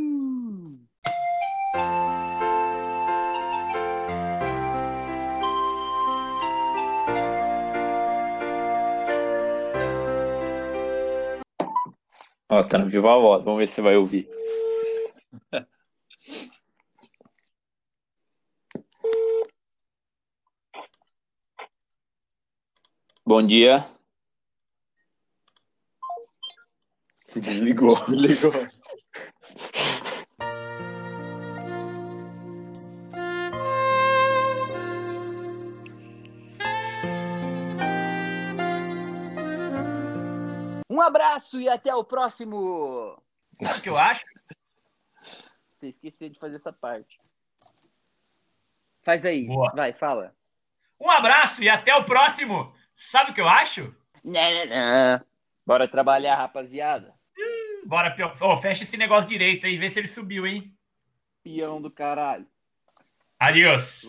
Ó, tá no viva voz. Vamos ver se vai ouvir. Bom dia. Desligou. [LAUGHS] Desligou. Abraço e até o próximo. Sabe o que eu acho? Você esqueceu de fazer essa parte. Faz aí, Boa. vai, fala. Um abraço e até o próximo. Sabe o que eu acho? Né, né, né. Bora trabalhar, rapaziada. Bora, Pio. Ô, fecha esse negócio direito aí, vê se ele subiu, hein? Peão do caralho. Adiós.